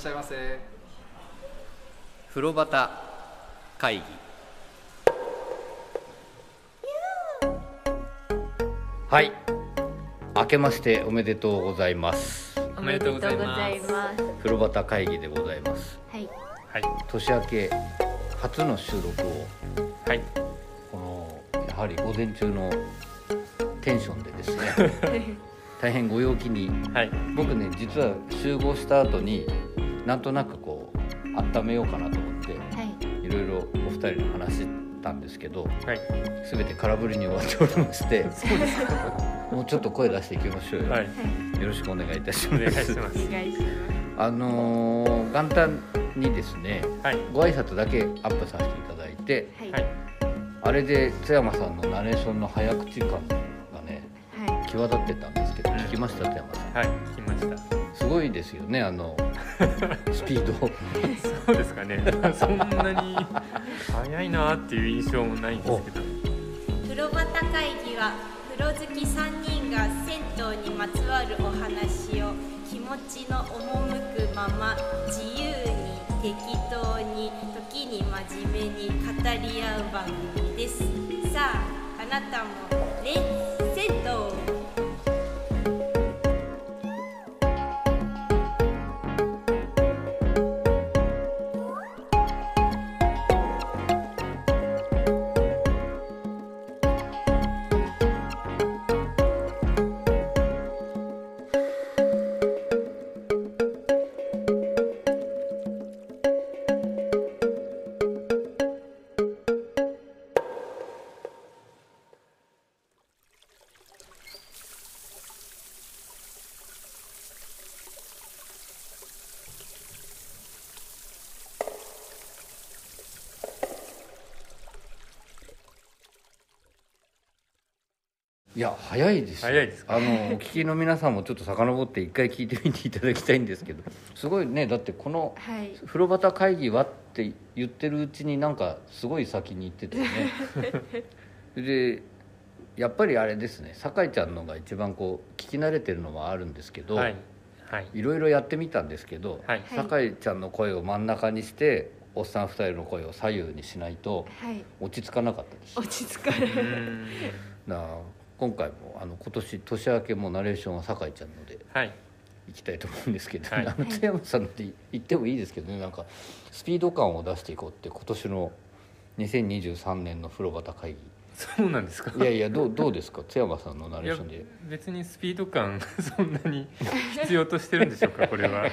しゃいませ。風呂端会議。はい。明けましておめでとうございます。おめでとうございます。風呂端会議でございます。はい。はい。年明け初の収録をはい。このやはり午前中のテンションでですね 大変ご陽気に。はい。僕ね実は集合した後になんとなくこう温めようかなと思ってはい。いろいろお二人の話したんですけどはい。全て空振りに終わっておりましてもうちょっと声出していきましょうよ、はい。よろしくお願いいたしおます。あのー元旦にですねはい。ご挨拶だけアップさせていただいてすはい。はい。あれで津山さんのナレーションの早口感がねは際立ってたんですけどうん聞きました津山さん。はい。聞きました。すごいですよねあの スピード。そうですかね。そんなに早いなっていう印象もないんですけど。風呂端会議は風呂好き3人が銭湯にまつわるお話を気持ちの赴くまま自由に適当に時に真面目に語り合う番組です。さああなたもレッツ銭湯いや早いですよ。早いですか？あのお聞きの皆さんもちょっと遡って一回聞いてみていただきたいんですけどすごいねだってこのいはい「風呂端会議は?」って言ってるうちになんかすごい先に行っててね。でやっぱりあれですね酒井ちゃんのが一番こう聞き慣れてるのもあるんですけど、はい。はい。いろいろやってみたんですけど、はい。酒井ちゃんの声を真ん中にしておっさん2人の声を左右にしないとはい。落ち着かなかったです。落ち着かなうーん。だから今回もあの今年年明けもナレーションは酒井ちゃんのではい。行きたいと思うんですけど、はい。あの津山さんって言ってもいいですけどねなんかスピード感を出していこうって今年の2023年の風呂端会そうなんですか？議いやいやどうどうですか？津山さんのナレーションで。別にスピード感 そんなに必要としてるんでしょうかこれは。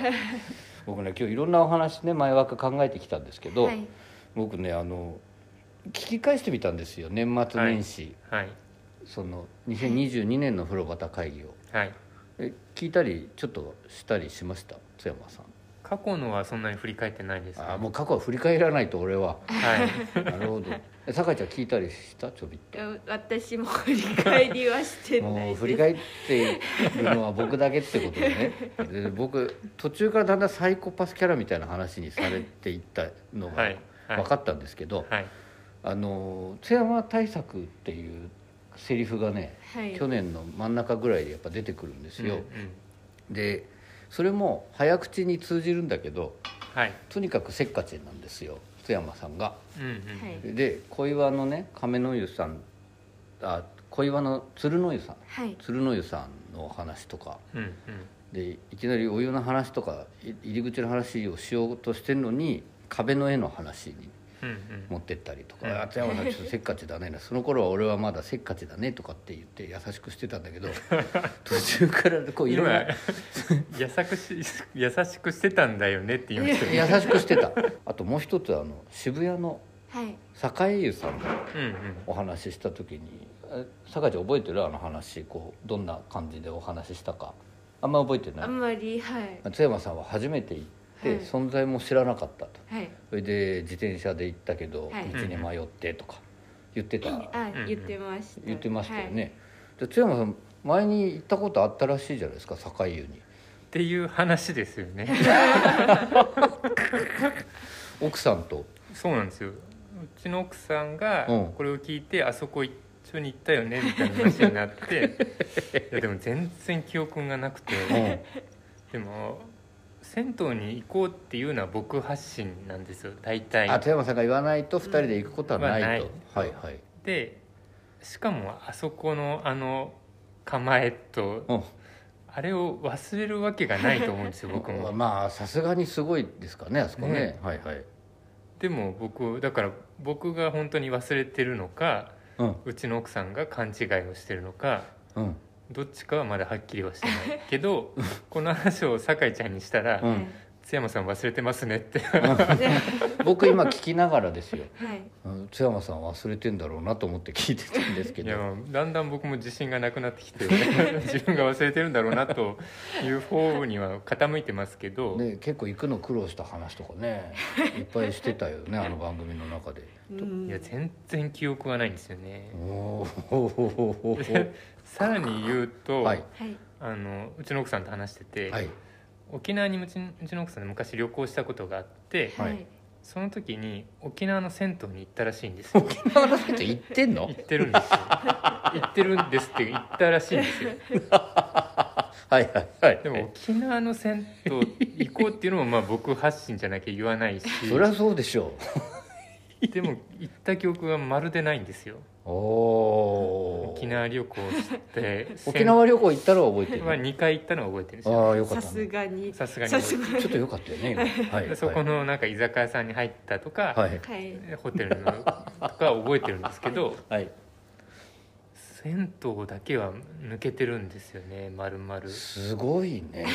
僕ね今日いろんなお話ね前枠考えてきたんですけど、はい。僕ねあの聞き返してみたんですよ年末年始、はいその2022年の風呂端会議を。はい。え聞いたりちょっとしたりしました？津山さん。過去のはそんなに振り返ってないです、ね、あーもう過去は振り返らないと俺は。はい。なるほど。え酒井ちゃん聞いたりした？ちょびっと。私も振り返りはしてないもです。う振り返ってるのは僕だけってことでね。で僕途中からだんだんサイコパスキャラみたいな話にされていったのがはい。はい。分かったんですけど、はい。あの津山対策っていうセリフがね、はい。去年の真ん中ぐらいでやっぱ出てくるんですよ、うんうん。でそれも早口に通じるんだけどはい。とにかくせっかちなんですよ津山さんが。うんうんはい。で小岩のね亀の湯さんあ小岩の鶴の湯さん。はい。鶴の湯さんのお話とか。うんうん。でいきなりお湯の話とかい入り口の話をしようとしてるのに壁の絵の話に持ってったりとか「うん。あ津山さんちょっとせっかちだね」その頃は俺はまだせっかちだねとかって言って優しくしてたんだけど 途中からこういろんな今優しくし優しくしてたんだよねって言いましたよね。優しくしてた。あともう一つあの渋谷のはい。栄湯さんのうんうん。お話しした時にえ酒井ちゃん覚えてる？あの話こうどんな感じでお話ししたか。あんま覚えてない？あんまりはい。津山さんは初めて行って、はい。存在も知らなかったと。はい。それで自転車で行ったけど、はい。道に迷ってとか言ってた、あ言ってました。言ってましたよね、で津山さん前に行ったことあったらしいじゃないですか境湯に。っていう話ですよね。奥さんと。そうなんですよ。うちの奥さんがうん。これを聞いて、あそこ一緒に行ったよねみたいな話になって。いやでも全然記憶がなくて、うん。でも銭湯に行こうっていうのは僕発信なんですよ大体。あ富山さんが言わないと2人で行くことはないと、うんはいまあはい。でしかもあそこのあの構えとうん。あれを忘れるわけがないと思うんですよ 僕も。まあさすがにすごいですかねあそこね。ね。はいはい。でも僕だから僕が本当に忘れてるのかうん。うちの奥さんが勘違いをしてるのかうんどっちかはまだはっきりはしてないけど この話を酒井ちゃんにしたら「うん。津山さん忘れてますね」って。僕今聞きながらですよ。はい。うん津山さん忘れてんだろうなと思って聞いてたんですけど。だんだん僕も自信がなくなってきて 自分が忘れてるんだろうなという方には傾いてますけど、ね、結構行くの苦労した話とかねいっぱいしてたよねあの番組の中で。うん。いや全然記憶はないんですよね。おおでさらに言うと、はい。はいあのうちの奥さんと話してて、はい。沖縄にうちうちの奥さんで昔旅行したことがあってはい。はいその時に沖縄の銭湯に行ったらしいんですよ。沖縄の人行ってんの？行ってるんですよ。行ってるんですって言ったらしいんですよ。はいはいはい。でも沖縄の銭湯行こうっていうのもまあ僕発信じゃなきゃ言わないし。そりゃそうでしょ でも行った記憶がまるでないんですよ。沖縄旅行して 沖縄旅行行ったら覚えてる？は2回行ったのは覚えてるんですよ。ああよかさったね。すがに。さすがに。さすがに。ちょっとよかったよね今。はい。でそこのなんか居酒屋さんに入ったとか、はい。はい。ホテルのとか覚えてるんですけどはい銭湯だけは抜けてるんですよねまるまるすごいね。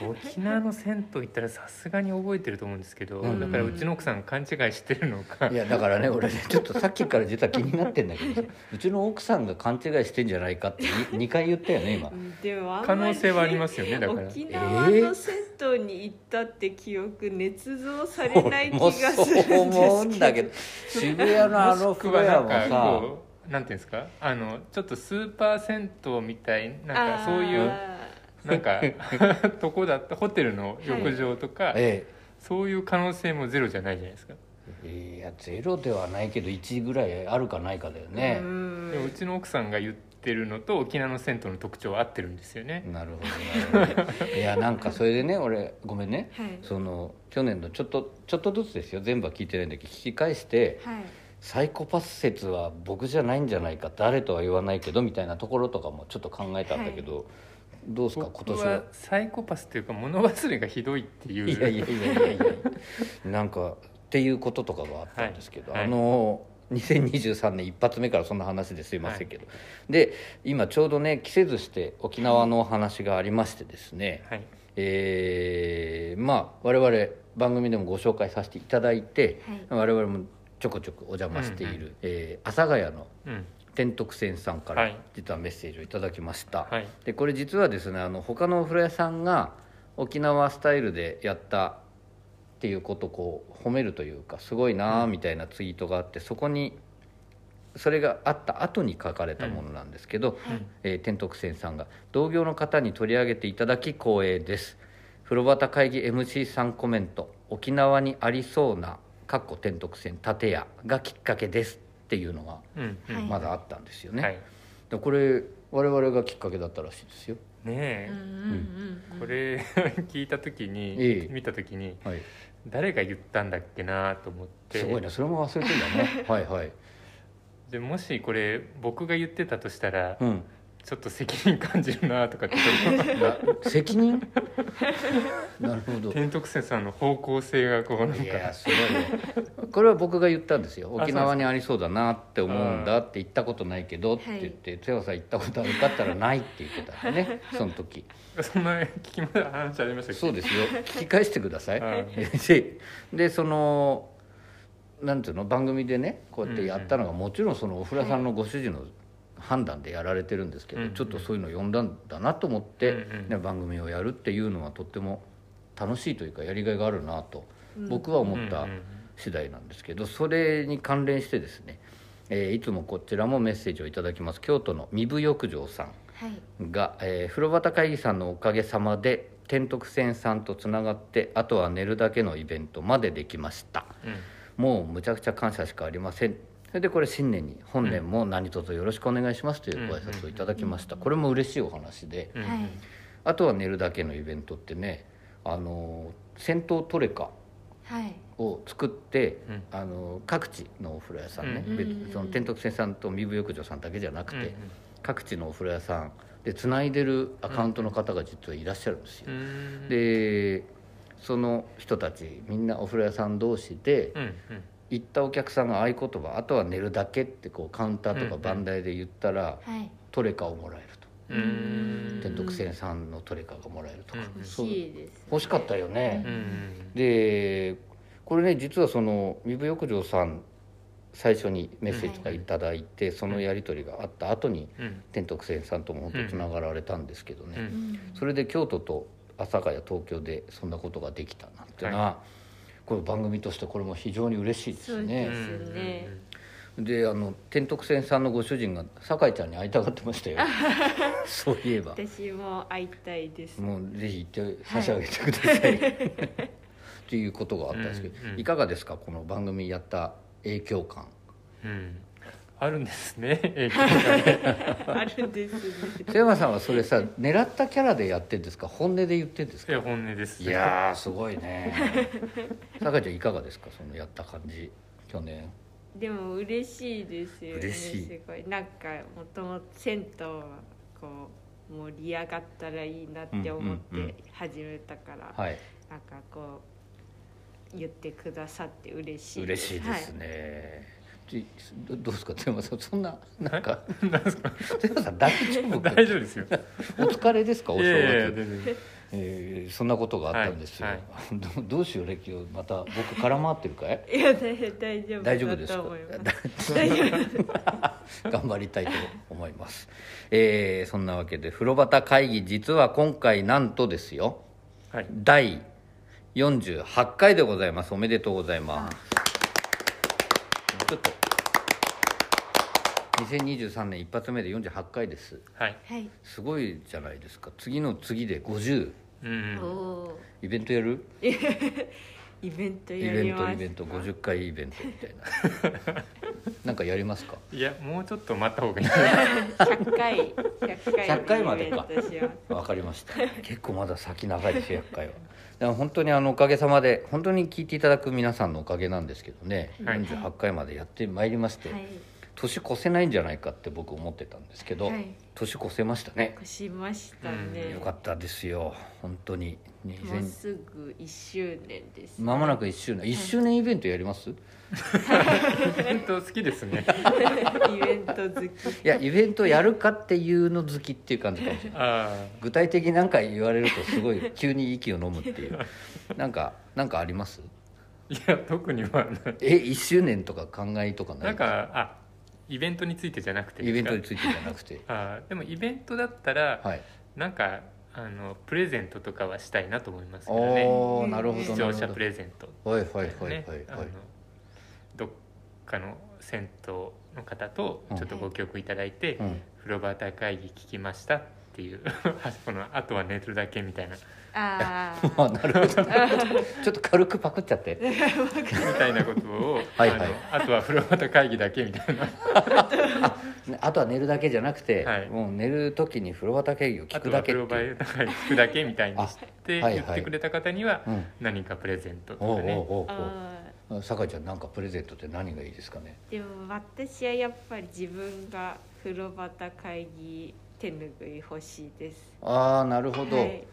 沖縄の銭湯行ったらさすがに覚えてると思うんですけど、うん。だからうちの奥さん勘違いしてるのか。いやだからね俺ねちょっとさっきから実は気になってんだけどさうちの奥さんが勘違いしてんじゃないかって 2, 回言ったよね今。うんでも可能性はありますよねだから。沖縄の銭湯に行ったって記憶捏造されない気がするんですけど。俺もそう思うんだけど渋谷のあのもしく風呂屋もはなんかさなんていうんですか？あのちょっとスーパー銭湯みたいなんかそういうあなんか とこだったホテルの浴場とか、えそういう可能性もゼロじゃないじゃないですか、えいやゼロではないけど1ぐらいあるかないかだよーねうちの奥さんが言ってるのと沖縄の銭湯の特徴は合ってるんですよね、なるほどなるほど。いやなんかそれでね俺ごめんね。はい。その去年のちょっとちょっとずつですよ。全部は聞いてないんだけど聞き返してはいサイコパス説は僕じゃないんじゃないか誰とは言わないけどみたいなところとかもちょっと考えたんだけど、どうですか？今僕年は？はサイコパスというか物忘れがひどいっていう。いやいやいやいやいやなんかっていうこととかがあったんですけど、はい。あの2023年一発目からそんな話ですいませんけど、で今ちょうどね着せずして沖縄のお話がありましてですね、はい。えーまあ我々番組でもご紹介させていただいて、我々もちょこちょこお邪魔している、うんえー阿佐ヶ谷のうん。天徳線さんからはい。実はメッセージをいただきました、はい。でこれ実はですねあの他のお風呂屋さんが沖縄スタイルでやったっていうことをこう褒めるというかすごいなあみたいなツイートがあってそこにそれがあった後に書かれたものなんですけど、えー天徳線さんが同業の方に取り上げていただき光栄です。風呂旗会議 MC さんコメント沖縄にありそうなかっこ天徳線建屋がきっかけですっていうのがうんうん。はい。まだあったんですよね、はい。でこれ我々がきっかけだったらしいですよ。ねえ、うんうんうんうん。これ 聞いた時に、ええ。見た時にはい。誰が言ったんだっけなと思って。すごいね。それも忘れてんだね。はいはい。でもしこれ僕が言ってたとしたら、うんちょっと責任感じるなとかって責任？なるほど。と天徳線さんの方向性がこうなんいやかすごいね。これは僕が言ったんですよ。あ沖縄にありそうだなって思うんだって言ったことないけどって言って「津山さん行ったことあるか?」ったら「ない」って言ってたんでねその時。そんな聞きま話ありましたそうですよ。聞き返してください。はい。ででそのなんていうの？番組でねこうやってやったのがもちろんそのお風呂屋さんのご主人の判断でやられてるんですけど、うんうん。ちょっとそういうの読んだんだなと思って、うんうん。ね番組をやるっていうのはとっても楽しいというかやりがいがあるなとうん。僕は思った次第なんですけどそれに関連してですね、えーいつもこちらもメッセージをいただきます。京都の身部浴場さんはい。が、えー風呂旗会議さんのおかげさまで天徳線さんとつながってあとは寝るだけのイベントまでできました。うん。もうむちゃくちゃ感謝しかありませんそれでこれ新年に本年も何卒よろしくお願いしますというご挨拶をいただきました。これも嬉しいお話で。うん。はい。あとは寝るだけのイベントってねあの戦闘トレカはい。を作って、うん。あの各地のお風呂屋さんね、うん。その天徳線さんと身分浴場さんだけじゃなくて、うん各地のお風呂屋さんでつないでるアカウントの方が実はいらっしゃるんですよ、うん。でその人たちみんなお風呂屋さん同士でうん。うん行ったお客さんが合言葉あとは寝るだけってこうカウンターとかうん番台で言ったら、はい。トレカをもらえるとうーん。天徳線さんのトレカがもらえるとか、うん欲そう。しいです欲しかったよね、うんでこれね実はその身分浴場さん最初にメッセージがいただいて、そのやり取りがあった後にうん。天徳線さんとも本当つながられたんですけどね、うん。うん。それで京都と阿佐ヶ谷東京でそんなことができたなんていうのは、これ番組としてこれも非常に嬉しいですね。そうですね。であの天徳線さんのご主人が酒井ちゃんに会いたがってましたよ。そういえば。私も会いたいです。もうぜひ行って差し上げてください、っていうことがあったんですけど、うんうん。いかがですか？この番組やった影響感。うんあるんです ね。あるんですね。瀬山さんはそれさ狙ったキャラでやってんですか？本音で言ってんですか？いや本音です。いやーすごいね。酒井ちゃんいかがですか？そのやった感じ。去年。でも嬉しいですよね。嬉しい。すごい。なんかもともと銭湯はこう盛り上がったらいいなって思って始めたから、はい。なんかこう言ってくださって嬉しい嬉しいですね、ちどどうですか瀬山さん。そんななんか。なんですか？瀬山さん大丈夫か大丈夫ですよ。お疲れですか？おい正月。やいやいや全然。えーそんなことがあったんですよ、はいどどうしよう歴を。また僕空回ってるかい？いや大大丈夫。大丈夫ですか？だと思います。大丈夫 頑張りたいと思います、えーそんなわけで風呂旗会議実は今回なんとですよ。はい。第48回でございます。おめでとうございます。ちょっと2023年一発目で48回です。はい。はい。すごいじゃないですか。次の次で50う。んイベントやる？イベントイベやります。ントイベント50回イベントみたいな。なんかやりますか？いやもうちょっと待った方がいい。100回100回100回までか。イベントしますわかりました。結構まだ先長いですよ100回は。でも本当にあのおかげさまで本当に聞いていただく皆さんのおかげなんですけどね、はい。48回までやってまいりまして、はい年越せないんじゃないかって僕思ってたんですけど、はい。年越せましたね。越しましたね、よかったですよ。本当に。もう2000すぐ1周年です、間もなく1周年。1周年イベントやります、い イベント好きですね。イベント好き。やイベントやるかっていうの好きっていう感じかもしれない。あ具体的に何か言われるとすごい急に息を飲むっていう。なんかなんかあります？あいや特にはない。え1周年とか考えとかない？なんかあイベントについてじゃなくてイベントについてじゃなくて。か あでもイベントだったら、はい。なんかあのプレゼントとかはしたいなと思いますけどね。なるほど視聴者プレゼント。はいはいはいはい。ねはいどっかの銭湯の方とちょっとご協力いただいて、うん。風呂旗会議聞きましたっていう。このあとは寝るだけみたいな。あ あなるほど。ちょっと軽くパクっちゃって。みたいなことをはいはい。あとは風呂旗会議だけみたいな。あとは寝るだけじゃなくて、はい。もう寝る時に風呂旗会議を聞くだけ風呂旗会議聞くだけみたいにして言ってくれた方にはうん。何かプレゼントとかね。おうおうあおう。酒井ちゃんなんかプレゼントって何がいいですかね？でも私はやっぱり自分が風呂旗会議手ぬぐい欲しいです。ああなるほど、はい、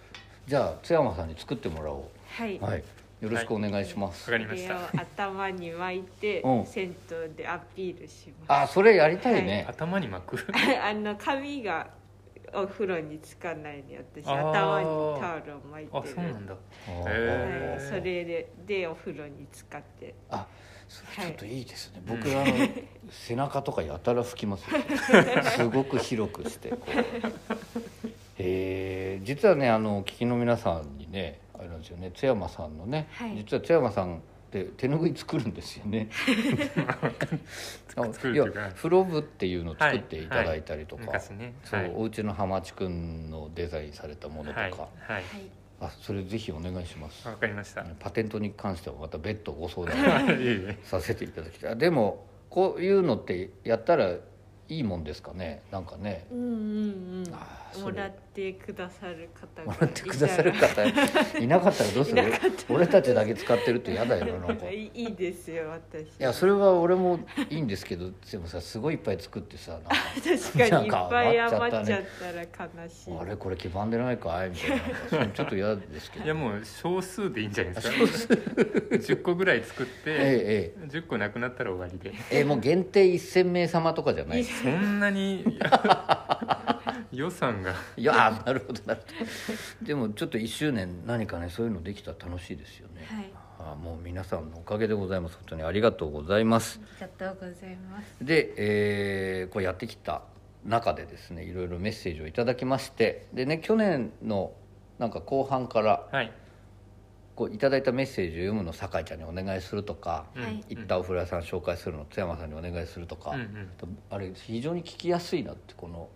じゃあ津山さんに作ってもらおはい、うはい。よろしくお願いします、わかりました。頭に巻いてうん銭湯でアピールしあまそれやりたいね、頭に巻く？す あの髪がお風呂につかないに私。頭にタオルを巻いてあるそうなんだ。はい、それででお風呂に使って。あちょっといいですね、はい僕あの背中とかやたら拭きますよ。すごく広くしてこう。へえ実はねあの聞きの皆さんにねあれなんですよね。津山さんのね、はい。実は津山さんって手ぬぐい作るんですよね。あいや作るというか。風呂部っていうのを作っていただいたりとか、昔ね。そう、はい。おうちの浜地くんのデザインされたものとか、はい。はい。はいあそれぜひお願いします。わかりました。パテントに関してはまた別途ご相談 させていただきたい。でもこういうのってやったらいいもんですかね？なんかね。うんうんうん。あーそれ。もらってくださる方がもらってくださる方？いなかったらどうする？いなかった俺たちだけ使ってると嫌だよななんか。い いいいですよ私。やそれは俺もいいんですけど でもさすごいいっぱい作ってさなんか。確かにいっぱい余っちゃっ余たら悲しい。あれこれ黄ばんでないかい？みたいな。ちょっと嫌ですけど。いやもう少数でいいんじゃないですか？10 個ぐらい作って、ええ10個なくなったら終わりで。えええもう限定1000名様とかじゃないそんなに 予算が。いやあなるほどなるほど。でもちょっと1周年何かねそういうのできたら楽しいですよね、はい。あもう皆さんのおかげでございます。本当にありがとうございます。ありがとうございます。で、えーこうやってきた中でですねいろいろメッセージをいただきまして。でね去年のなんか後半からはいこういただいたメッセージを読むの酒井ちゃんにお願いするとか、うんはい。行ったお風呂屋さん紹介するの津山さんにお願いするとか、うんうん。あれ非常に聞きやすいなってこの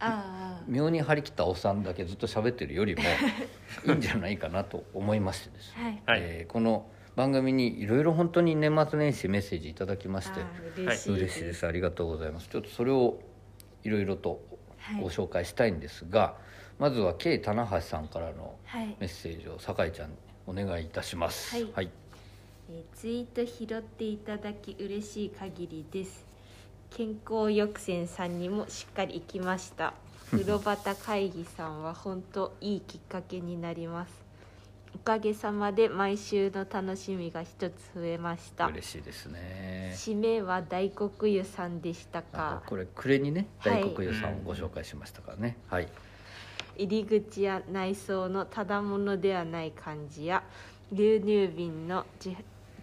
ああ妙に張り切ったおっさんだけずっと喋ってるよりも いいんじゃないかなと思いましてですね、はい。はい。えーこの番組にいろいろ本当に年末年始メッセージいただきまして嬉しい嬉しいです。ありがとうございます。ちょっとそれをいろいろとはい。ご紹介したいんですが、まずは K 棚橋さんからのはい。メッセージを酒井ちゃんにお願いいたします。はい。はい、えーツイート拾っていただき嬉しい限りです。健康抑制さんにもしっかり行きました。風呂端会議さんは本当いいきっかけになります。おかげさまで毎週の楽しみが一つ増えました。嬉しいですね。締めは大黒湯さんでしたあかこれ暮れにねはい。大黒湯さんをご紹介しましたからね。はい、入り口や内装のただものではない感じや牛乳瓶の自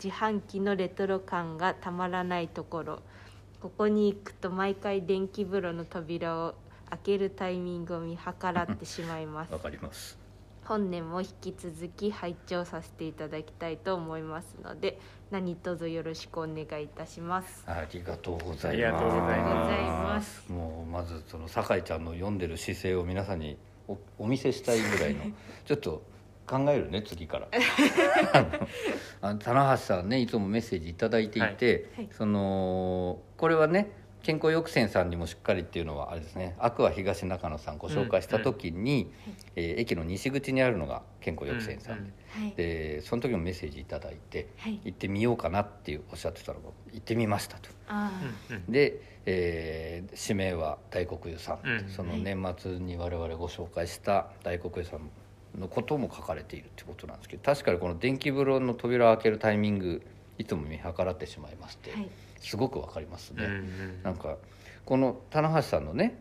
自販機のレトロ感がたまらないところ。ここに行くと毎回電気風呂の扉を開けるタイミングを見計らってしまいます。わかります。本年も引き続き拝聴させていただきたいと思いますので何卒よろしくお願いいたします。ありがとうございます。ありがとうございます。ありがとうございます。もうまずその酒井ちゃんの読んでる姿勢を皆さんにおお見せしたいぐらいの。ちょっと考えるね次から。あの棚橋さんねいつもメッセージ頂いていて、はい。はい。そのこれはね健康抑制さんにもしっかりっていうのはあれですね。アクア東中野さんご紹介した時に、えー駅の西口にあるのが健康抑制さんで,、はい。でその時もメッセージ頂いてはい。行ってみようかなっていうおっしゃってたのが行ってみましたと。で、えー指名は大黒湯さん、うん。その年末に我々ご紹介した大黒湯さんのことも書かれているってことなんですけど確かにこの電気風呂の扉を開けるタイミングいつも見計らってしまいまして、あはい。すごくわかりますね、うんうん。なんかこの棚橋さんのね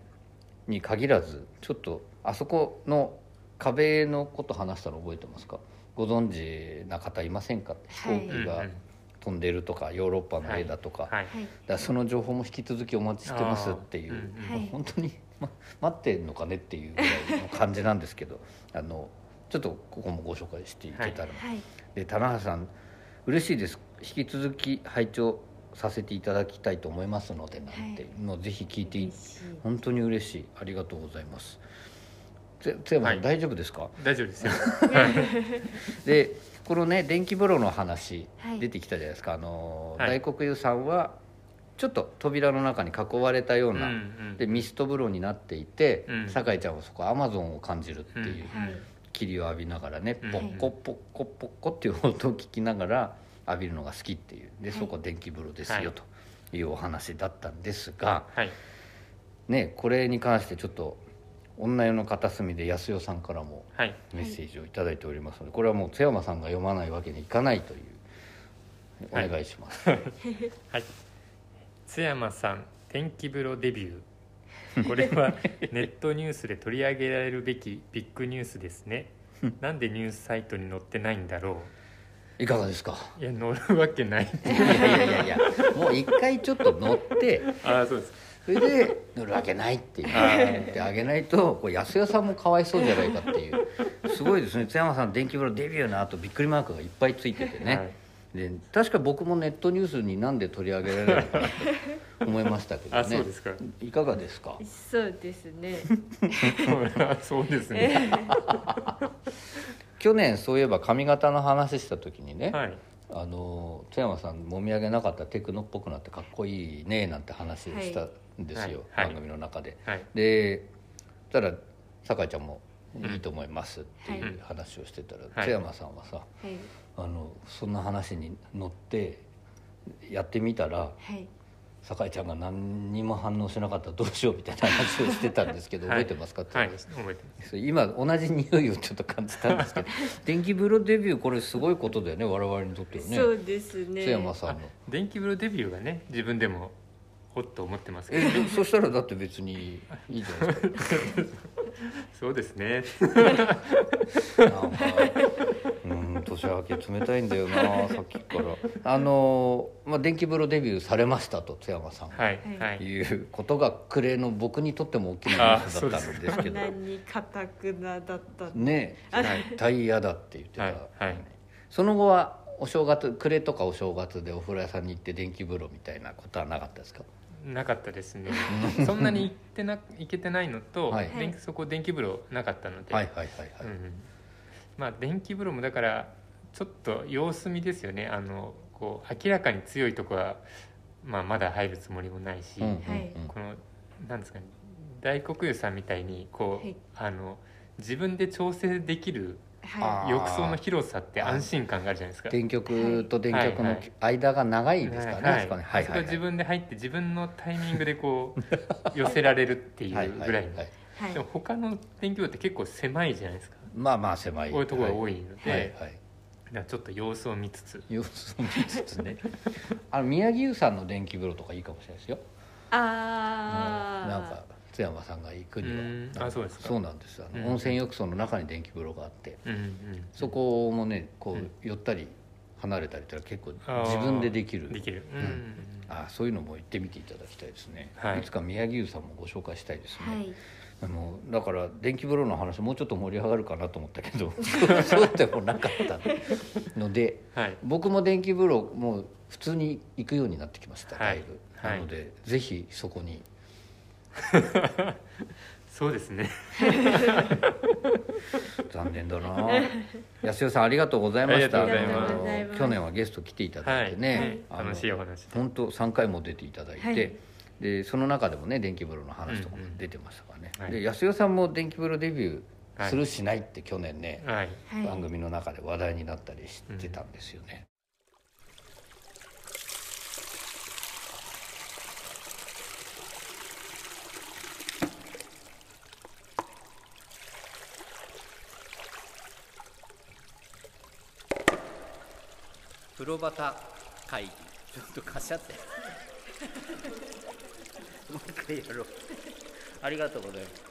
に限らずちょっとあそこの壁のこと話したの覚えてますか？ご存知な方いませんか？飛はい。行機が飛んでるとかヨーロッパの絵だとか、はい。はい。だその情報も引き続きお待ちしてますっていう、本当に、ま、待ってんのかねっていうぐらいの感じなんですけど あのちょっとここもご紹介していけたら、はい。で棚橋さん嬉しいです。引き続き拝聴させていただきたいと思いますのでなんていうのをぜひ聞いて本当に嬉しい。ありがとうございます。つ津山さん、はい。大丈夫ですか？大丈夫ですよ。でこのね電気風呂の話はい。出てきたじゃないですか、あのはい。大黒湯さんはちょっと扉の中に囲われたような、うんうん。でミスト風呂になっていて、うん。酒井ちゃんはそこアマゾンを感じるっていう、うん。はい。霧を浴びながらねうん。ポッコポッコポッコっていう音を聞きながら浴びるのが好きっていうではい。そこ電気風呂ですはい。よというお話だったんですが、はい。ねこれに関してちょっと女湯の片隅で安代さんからもはい。メッセージを頂いただいておりますのでこれはもう津山さんが読まないわけにいかないというおはい願いします、はい。津山さん天気風呂デビュー。これはネットニュースで取り上げられるべきビッグニュースですね。なんでニュースサイトに載ってないんだろいかがですか？ういや載るわけない。いやいやいやいやもう一回ちょっと乗って ああそうですそれで乗るわけないって言ってあげないとこれ安代さんもかわいそうじゃないかっていう。すごいですね。津山さん電気風呂デビューの後びっくりマークがいっぱいついててね、はい。で確か僕もネットニュースになんで取り上げられるのかなと思いましたけどね。あそうですか。いかがですか？そうですね。あそうですね。去年そういえば髪型の話した時にね、はいあの津山さんもみあげなかったらテクノっぽくなってかっこいいねなんて話をしたんですよ、はいはい。番組の中で。はい。でたら酒井ちゃんもいいと思いますっていう話をしてたら、はい。津山さんはさはい。あのそんな話に乗ってやってみたらはい酒井ちゃんが何にも反応しなかったらどうしようみたいな話をしてたんですけど、はい。覚えてますか？ってはい今同じ匂いをちょっと感じたんですけど電気風呂デビューこれすごいことだよね我々にとってはね。そうですね。津山さんの。電気風呂デビューがね自分でもほっと思ってますけえどでそしたらだって別にいいじゃないですか。そうですね 年明け冷たいんだよな さっきから。あのまあ電気風呂デビューされましたと津山さん。はいははい。いうことが暮れの僕にとっても大きなニュースだったんですけど。こんなに堅くなだったんねはい。絶対嫌だって言ってた、はいはい。その後はお正月暮れとかお正月でお風呂屋さんに行って電気風呂みたいなことはなかったですか？なかったですね。そんなに行ってな行けてないのと、はい。電気そこ電気風呂なかったので、はいはいはいはい、うんまあ電気風呂もだからちょっと様子見ですよね。あのこう明らかに強いとこは、まあ、まだ入るつもりもないし、うんうんうん。はい。このなんですかね大黒湯さんみたいにこう、はい。あの自分で調整できる浴槽の広さって安心感があるじゃないですか。電極と電極の間が長いですからね、はい。はいはいはい。自分で入って自分のタイミングでこう 寄せられるっていうぐらいの。はいはい。はい。でも他の電気風呂って結構狭いじゃないですかまあまあ狭い。こういうところが多いいので、はいはい。だからちょっと様子を見つつ。様子を見つつね。あの宮城湯さんの電気風呂とかいいかもしれないですよ。ああなんか津山さんが行くには。うん。あそうですか。そうなんですあの、うん。温泉浴槽の中に電気風呂があって。うんうんそこもねこうん。う寄ったり離れたりって結構自分でできる。できる、うんんあそういうのも行ってみていただきたいですね、はい。い、つか宮城湯さんもご紹介したいですね、はいあのだから電気風呂の話もうちょっと盛り上がるかなと思ったけど そうでもなかったので。はい。僕も電気風呂もう普通に行くようになってきました、はい。だいぶ、はい。なのでぜひそこに。そうですね。残念だな。安代さんありがとうございました。去年はゲスト来ていただいてね、はい、楽しいお話本当3回も出ていただいて、はいでその中でもね電気風呂の話とかもうんうん。出てましたからね、はい。で安代さんも電気風呂デビューするしないって去年ね、はい。はい。番組の中で話題になったりしてたんですよね、風呂端会議。ちょっとかしゃってもう一回やろう。ありがとうございます。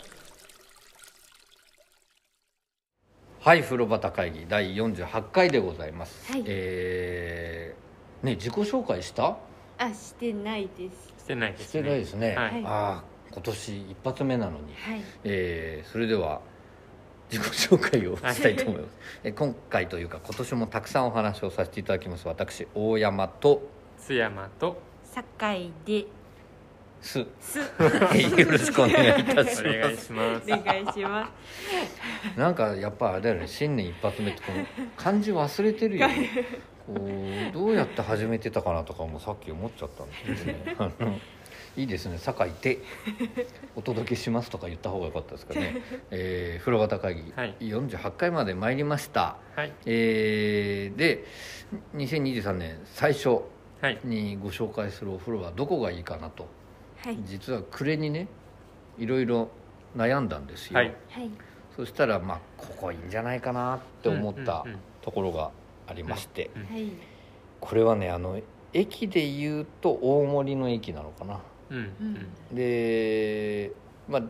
はい風呂端会議第48回でございます、はい。えーね自己紹介した？あしてないです。してないですね。してないですね、はい。ああ今年一発目なのに、はい。えーそれでは自己紹介をしたいと思います、え今回というか今年もたくさんお話をさせていただきます。私大山と津山と堺です。す。よろしくお願いいたしお願いますします。お願いします。なんかやっぱあれだよね。新年一発目ってこの漢字忘れてるよね。こうどうやって始めてたかなとかもさっき思っちゃったんですけどね。あのいいですね「堺でお届けします」とか言った方がよかったですかね、えー、風呂端会議、はい。48回まで参りました。はい。えーで2023年最初はい。にご紹介するお風呂はどこがいいかなとはい。実は暮れにねいろいろ悩んだんですよ、はい。はい。そしたらまあここいいんじゃないかなって思ったうんうんうん。ところがありまして、うんはい。これはねあの駅で言うと大森の駅なのかな。うんうん。でまあ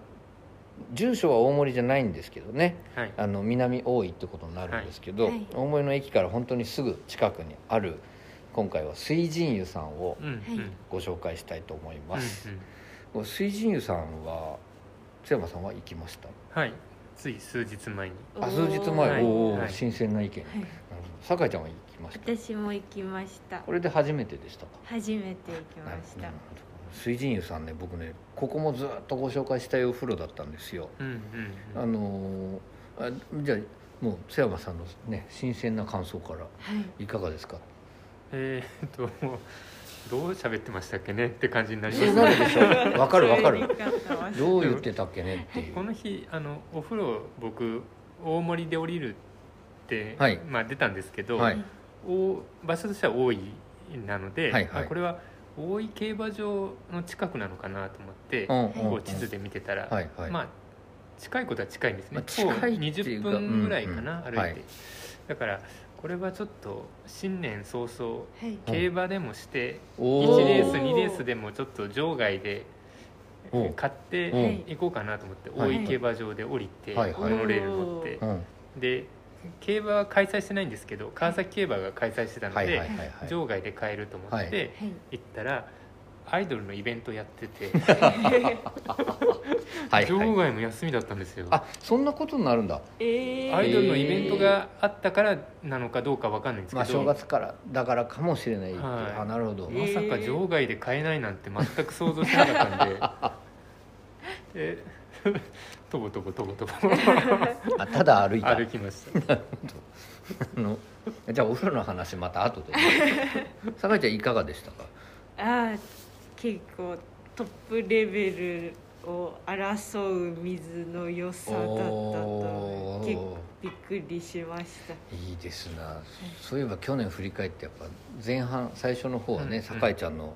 住所は大森じゃないんですけどね。はい。あの南大井ってことになるんですけど、はいはい。大森の駅から本当にすぐ近くにある今回は水神湯さんをうんうん。はいご紹介したいと思います、うんうん。水神湯さんは津山さんは行きました？はい。つい数日前に。あ数日前、はい。おお、はい。新鮮な意見、はい。酒井ちゃんは行きました？私も行きました。これで初めてでしたか？初めて行きました。水神湯さんね僕ねここもずっとご紹介したいお風呂だったんですよ。うんうん。あのーあじゃあもう津山さんのね新鮮な感想からはい。いかがですか？えー、っとどう喋ってましたっけねって感じになりそうますなるでしょ。わかるわかる。どう言ってたっけねっていう。この日あのお風呂僕大森で降りるって、はい。まあ、出たんですけど、はい。お場所としては大井なので、はいはい。あこれは大井競馬場の近くなのかなと思って、こう地図で見てたら、はいはい。まあ近いことは近いんですね、まあ近いっていうか20分ぐらいかな、歩いて、うん。うんはい。だからこれはちょっと新年早々はい。競馬でもしてお1レースおー2レースでもちょっと場外でおう買ってうん。行こうかなと思ってはい。大井競馬場で降りてはいはい。モノレール乗って。うん。で競馬は開催してないんですけど川崎競馬が開催してたのはいはいはいではい。場外で買えると思っはい。てはい。行ったらアイドルのイベントやってて。場外も休みだったんですよ。あそんなことになるんだ。えー。アイドルのイベントがあったからなのかどうかわかんないんですまあけど正月からだからかもしれない。あなるほど。まさか場外で買えないなんて全く想像してなかったんで。でとぼとぼとぼとぼあただ歩いた。歩きました。あのじゃあお風呂の話また後で。酒井ちゃんいかがでしたか？あー結構トップレベルを争う水の良さだったと結構びっくりしました。いいですな。そういえば去年振り返ってやっぱ前半最初の方はねうん。酒井ちゃんの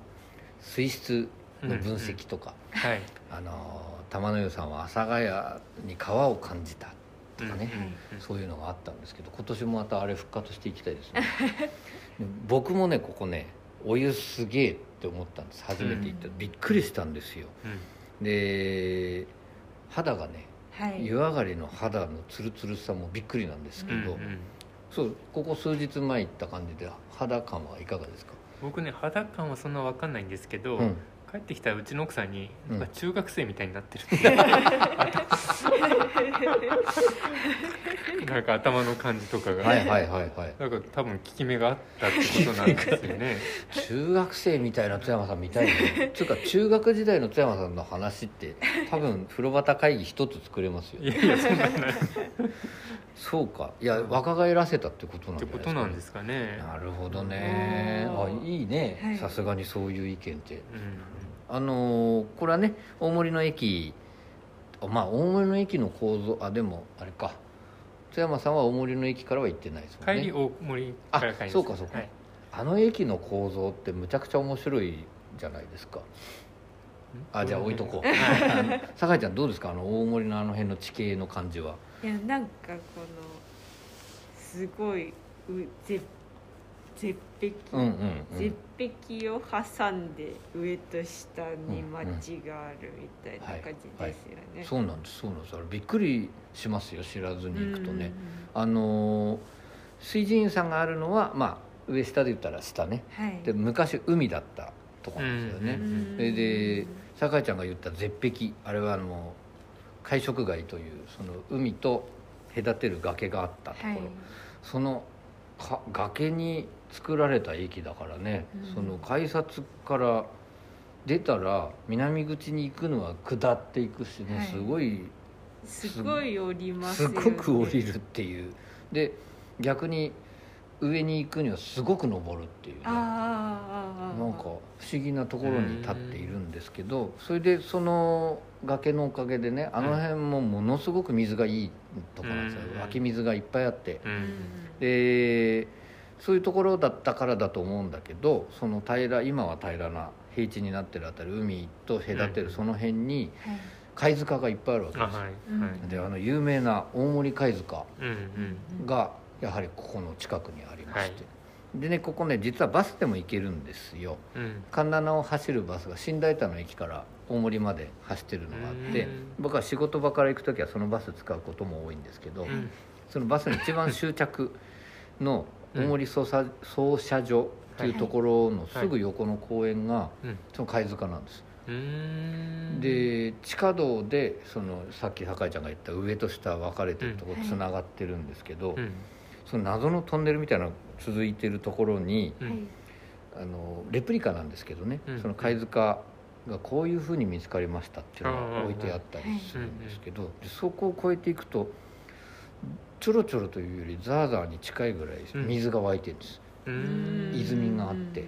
水質の分析とか、はい。あの玉の湯さんは阿佐ヶ谷に川を感じたとかね、うんうん。そういうのがあったんですけど今年もまたあれ復活していきたいですね。で僕もねここねお湯すげえって思ったんです。初めて行った、びっくりしたんですよ。うん。で肌がねはい。湯上がりの肌のツルツルさもびっくりなんですけど、うんうん。そうここ数日前行った感じで肌感はいかがですか、僕ね肌感はそんな分かんないんですけど、うん帰ってきたうちの奥さんにうん。中学生みたいになってる。って、なんか頭の感じとかが、はいはいはいはい。なんか多分効き目があったってことなんですよね。中学生みたいな津山さん見たいね。つうか中学時代の津山さんの話って多分風呂端会議一つ作れますよいやいやそんなないっそうか。いや若返らせたってことなんですか、ことなんですかね。なるほどね。あいいね。はい。さすがにそういう意見って。うんあのーこれはね大森の駅まあ大森の駅の構造あでもあれか。津山さんは大森の駅からは行ってないですもんね。帰り大森から帰ります。あそうかそうか。はい。あの駅の構造ってむちゃくちゃ面白いじゃないですか。あじゃあ置いとこう。はい。酒井ちゃんどうですか？あの大森のあの辺の地形の感じは。いやなんかこのすごいう絶絶壁、うんうん、うん。絶壁を挟んで上と下に町があるみたいな感じですよね。そうなんですそうなんです。あれびっくりしますよ知らずに行くとね。うんあのー水神さんがあるのはまあ上下で言ったら下ね。はい。で昔海だったとこなんですよね、うんそれで酒井ちゃんが言った絶壁。あれはあの海食街というその海と隔てる崖があったところ、はい。そのか崖に作られた駅だからね、うん。その改札から出たら南口に行くのは下っていくしね、はい。すごいすごい降りますね。ごく降りるっていう。で逆に上に行くにはすごく登るっていうね。なんか不思議なところに立っているんですけどそれでその崖のおかげでねあの辺もものすごく水がいいとこなんですよ。うん。湧き水がいっぱいあって。でそういうところだったからだと思うんだけどその平ら今は平らな平地になってるあたり海と隔てるその辺にはい。貝塚がいっぱいあるわけです。はい。であの有名な大森貝塚がやはりここの近くにありまして、でねここね実はバスでも行けるんですよ。うん。神奈を走るバスが新大田の駅から大森まで走ってるのがあってうん。僕は仕事場から行く時はそのバス使うことも多いんですけど、うん。そのバスの一番終着の大森操作操車所っていうところのすぐ横の公園がうん。その貝塚なんです、で地下道でそのさっき酒井ちゃんが言った上と下分かれてるとこつながってるんですけど、うん。その謎のトンネルみたいなのが続いてるところに。あのレプリカなんですけどね、うん。その貝塚がこういうふうに見つかりましたっていうのが置いてあったりするんですけど、でそこを越えていくとちょろちょろというよりザーザーに近いぐらいうん。水が湧いてるんです、うーん。泉があって。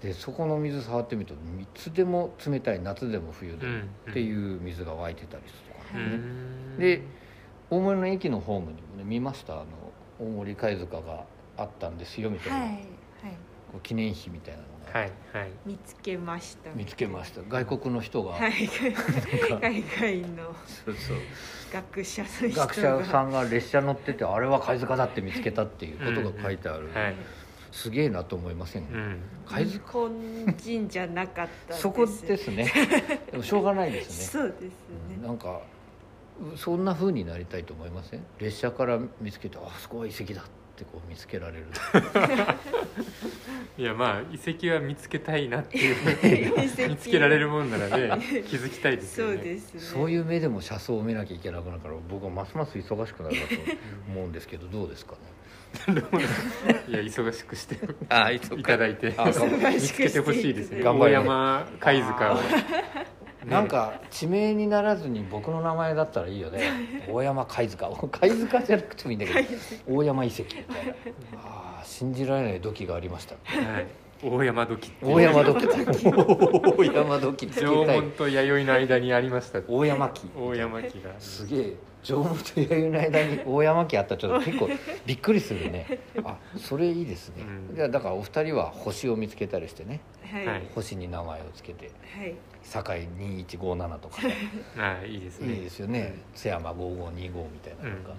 でそこの水触ってみるといつでも冷たい夏でも冬でもっていう水が湧いてたりするとかうね、ん。で大森の駅のホームにもね見ました。あの大森貝塚があったんですよみたいな、はいはい。こう記念碑みたいなのが、はいはい。見つけました。見つけました。外国の人が、はい。海外のそうそう。学者の人が学者さんが列車乗っててあれは貝塚だって見つけたっていうことが書いてある、はい。すげえなと思いません、うん。貝日塚本人じゃなかったですそこですね。でもしょうがないですね。そうですね。なんかそんな風になりたいと思いません？列車から見つけてあそこは遺跡だってこう見つけられる。いやまあ遺跡は見つけたいなっていう。見つけられるもんならね 気づきたいですよね。そうですね。そういう目でも車窓を見なきゃいけなくなるから僕はますます忙しくなるなと思う んですけどどうですかね？いや忙しくしてあいただいて。見つけてほしいですね。大頑張ります。山貝塚をなんか地名にならずに僕の名前だったらいいよね。大山貝塚。貝塚じゃなくてもいいんだけど。大山遺跡。みたいなあー信じられない土器がありました。はい。大山時って。いう大山土器。大山土器縄文と弥生の間にありました。大山木。大山木が。すげえ縄文と弥生の間に大山家あったらちょっと結構びっくりするね。あそれいいですね、うん。じゃあだからお二人は星を見つけたりしてね。はい。はい。星に名前をつけてはい。堺2157とかね。ああいいですね。いいですよね。津山5525みたいなうん。のが、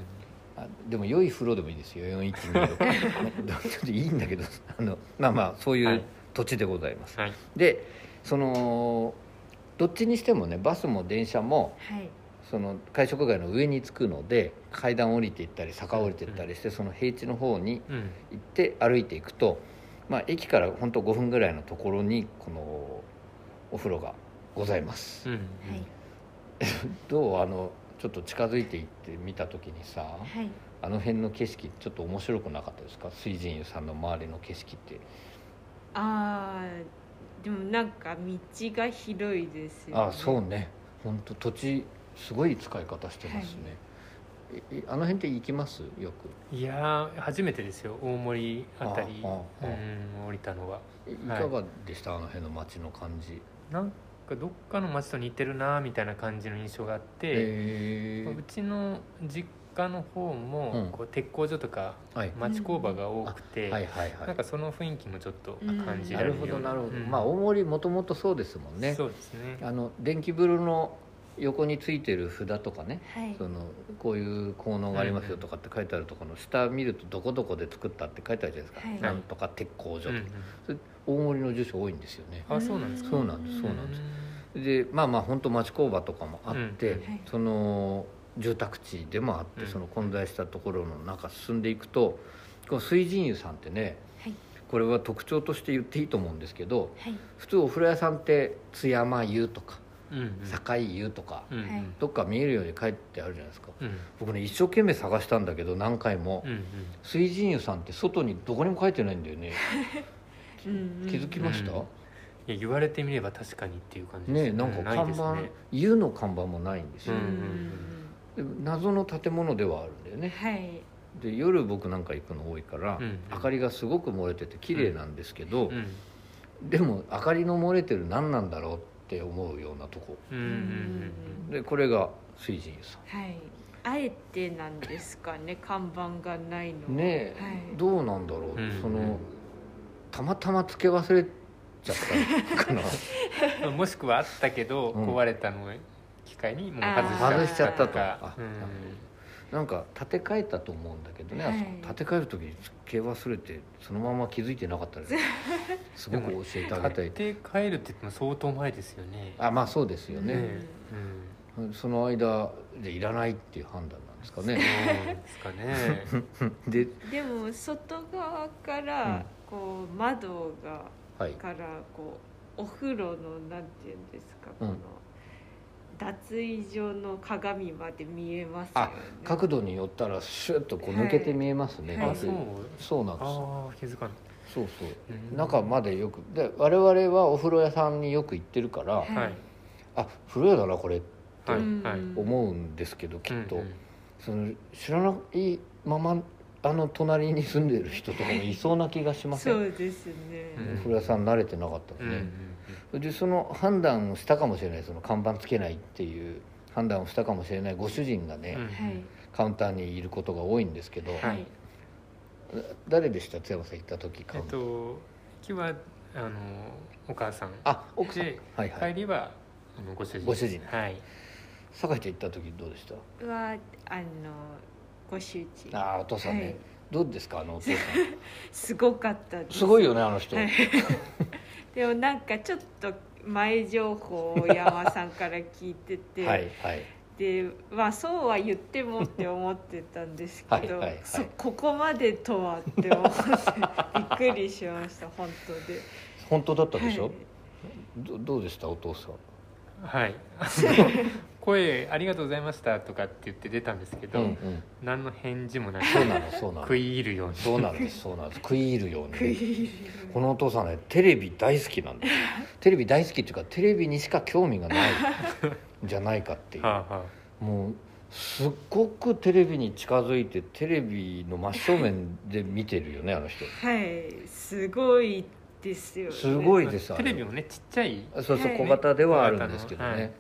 あでも良い風呂でもいいですよ。4126 ちょっといいんだけどあのまあまあそういはい。う土地でございます、はい。でそのどっちにしてもねバスも電車もはいその会食街の上に着くので階段降りていったり坂降りていったりして、その平地の方にうん。行って歩いていくと、まあ、駅から本当5分ぐらいのところにこのお風呂がございます、うん。はい。どう？あのちょっと近づいていって見た時にさはい。あの辺の景色ちょっと面白くなかったですか？水神湯さんの周りの景色って。あーでもなんか道が広いですよね。あそうね。本当土地すごい使い方してますね、ええあの辺って行きます？よく。いやー初めてですよ。大森あたり。あああうん降りたのがえい。かがでした、あの辺の街の感じ。なんかどっかの町と似てるなみたいな感じの印象があって、うちの実家の方も、うん。こう鉄工所とかはい。町工場が多くて、はいはいはないんかその雰囲気もちょっとうん。感じなるられるようほどなるほど、うん。まあ大森もともとそうですもんね。そうですね。あの電気風呂の横についてる札とかねはい。そのこういう効能がありますよとかって書いてあるところの下見るとどこどこで作ったって書いてあるじゃないですか、はい。なんとか鉄工所とか、それ大森の住所多いんですよね。あそうなんですか。そうなんです。そうなんです。でまあまあ本当町工場とかもあって、その住宅地でもあって、うん。その混在したところの中進んでいくとこの水神湯さんってねはい。これは特徴として言っていいと思うんですけどはい。普通お風呂屋さんって津山湯とか境湯とか、どっか見えるように書いてあるじゃないですか。うん。僕ね一生懸命探したんだけど何回も、うんうん。水神湯さんって外にどこにも書いてないんだよね。うんうん。気づきました、うんいや言われてみれば確かにっていう感じですね。なんかない看板、ですね。湯の看板もないんですよ、うんで謎の建物ではあるんだよね。はい。で夜僕なんか行くの多いから、うん明かりがすごく漏れてて綺麗なんですけど、うんでも明かりの漏れてる何なんだろうって思うようなとこ。うんうんうんでこれが水神湯さはい。あえてなんですかね看板がないのねえ、はい。どうなんだろう、うんそのたまたまつけ忘れちゃったのかな。ま あもしくはあったけどうん。壊れたのを機会にもう外しちゃったとか。あうんなんか建て替えたと思うんだけどね、あそこはい建て替える時につけ忘れてそのまま気づいてなかったらすごく教えてあげたい買って帰るって言っても相当前ですよね。あまあそうですよね、ねその間でいらないっていう判断なんですかうんね。そうですかね。ででも外側からこう窓がはい。からこうお風呂のなんていうんですかこうん。の脱衣所の鏡まで見えますよあね角度によったらシュッとこう抜けて見えますね、はい。あそうそうなんです。ああ気づかないそうそう。うん。中までよく。で我々はお風呂屋さんによく行ってるから、はい。はい。あ風呂屋だなこれはい。うんはい。思うんですけどきっと、うんうん。その知らないままあの隣に住んでる人とかもいそうな気がしません？そうですね、うん。お風呂屋さん慣れてなかったですね、うんうんでその判断をしたかもしれないその看板つけないっていう判断をしたかもしれないご主人がね、うん。はい。カウンターにいることが多いんですけど、はい。誰でした？津山さん行った時カえっウンター、と今日はあのお母さん。あ奥さん。ではいはい。帰りはあのご主人。ご主人。はい。酒井ちゃん行った時どうでした？はあのご主人。ああお父さんね、はい。どうですかあのお父さ すごかったです。んすごいよねあの人、はいでもなんかちょっと前情報を山さんから聞いてて、はいはい。でまあそうは言ってもって思ってたんですけどはいはいはい。そここまでとはって思ってびっくりしました 本当で。本当だったでしょ、はい。どどうでしたお父さん。はい 声ありがとうございましたとかって言って出たんですけど、うんうん。何の返事もなくそうなのそうなの。食い入るように。そうなんですそうなんです。食い入るように。このお父さんねテレビ大好きなんです テレビ大好きっていうかテレビにしか興味がない。ん じゃないかっていう。はあはもうすっごくテレビに近づいてテレビの真正面で見てるよねあの人。はい。すごいですよね。すごあいですテレビもねちっちゃい。そうそうはい小型ではあるんですけどね、はい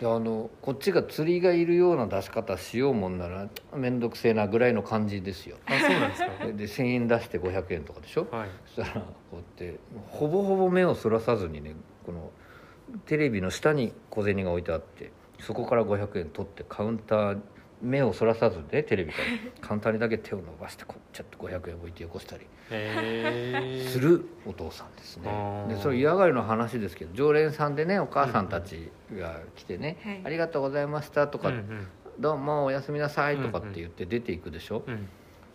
であのこっちが釣りがいるような出し方しようもんなら面倒くせえなぐらいの感じですよ。あそうなんですか？でで1,000円出して500円とかでしょ？はい。そしたらこうやってほぼほぼ目をそらさずにねこのテレビの下に小銭が置いてあってそこから500円取ってカウンター目をそらさずねテレビからカウンターにだけ手を伸ばしてこうちょっと500円置いてよこしたりするお父さんですね。でそれ嫌がりの話ですけど常連さんでねお母さんたちが来てねはい「ありがとうございました」とかうんうん「どうもおやすみなさい」とかって言って出ていくでしょ。う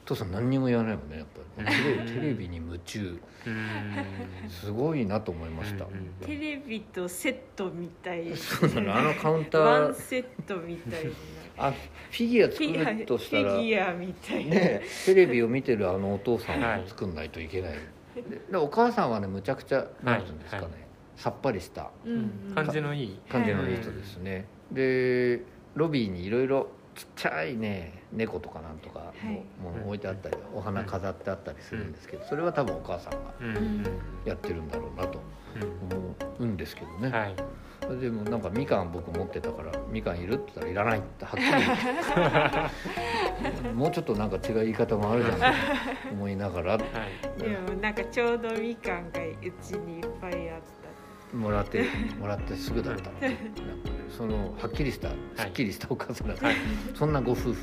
父さん何にも言わないもんねやっぱりテレうん。ビテレビに夢中。うん。すごいなと思いました、テレビとセットみたい。そうなの。あのカウンター。ワンセットみたいな。あフィギュアフィギュア作るとしたら。フィギュアみたいな、ねテレビを見てるあのお父さんを作んないといけない、ででお母さんはねむちゃくちゃ何て言うんですかね、はい。さっぱりした。うんうん。感じのいい。感じのいい。人ですね、でロビーにいろいろちっちゃいね猫とかなんとかはい。ももう置いてあったりお花飾ってあったりするんですけどそれは多分お母さんがやってるんだろうなとうん思うんですけどね、はい。でもなんかみかん僕持ってたから「みかんいる?」って言ったら「いらない」ってはっきり。もうちょっとなんか違う言い方もあるじゃないと思いながら。はい。でもなんかちょうどみかんがうちにいっぱいあっもらってもらってすぐだったの。で なんかねそのはっきりしたすっきりしたお母さんだった、はい。そんなご夫婦がうん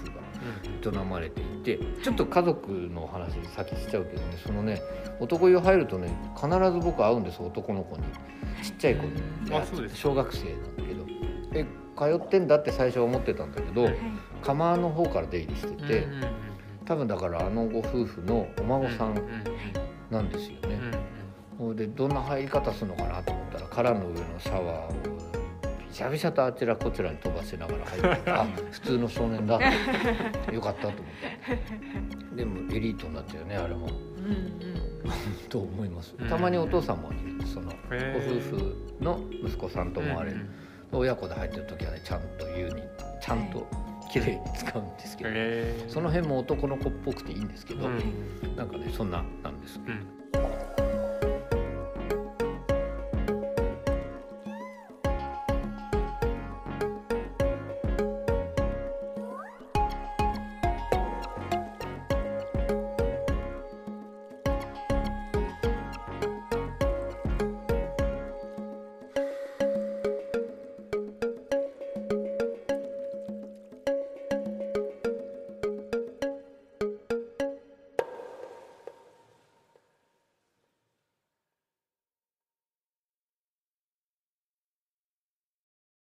営まれていてちょっと家族の話先しちゃうけどねそのね男湯入るとね必ず僕会うんです男の子に。ちっちゃい子に。うんあそうですか。小学生なんだけど。え通ってんだって最初は思ってたんだけど、釜の方から出入りしてて、うんうんうん多分だからあのご夫婦のお孫さんうんなんですよね、うん。でどんな入り方するのかなと思ったら殻の上のシャワーをびしゃびしゃとあちらこちらに飛ばしながら入って あ普通の少年だ。ってよかったと思って。でもエリートになっちゃうよねあれも。うんうん。と思います。うん。たまにお父さんもいる。そのご夫婦の息子さんともあれ、うんうん親子で入ってる時はねちゃんと言うにちゃんと綺麗に使うんですけど、その辺も男の子っぽくていいんですけど、うん。なんかねそんななんです。うん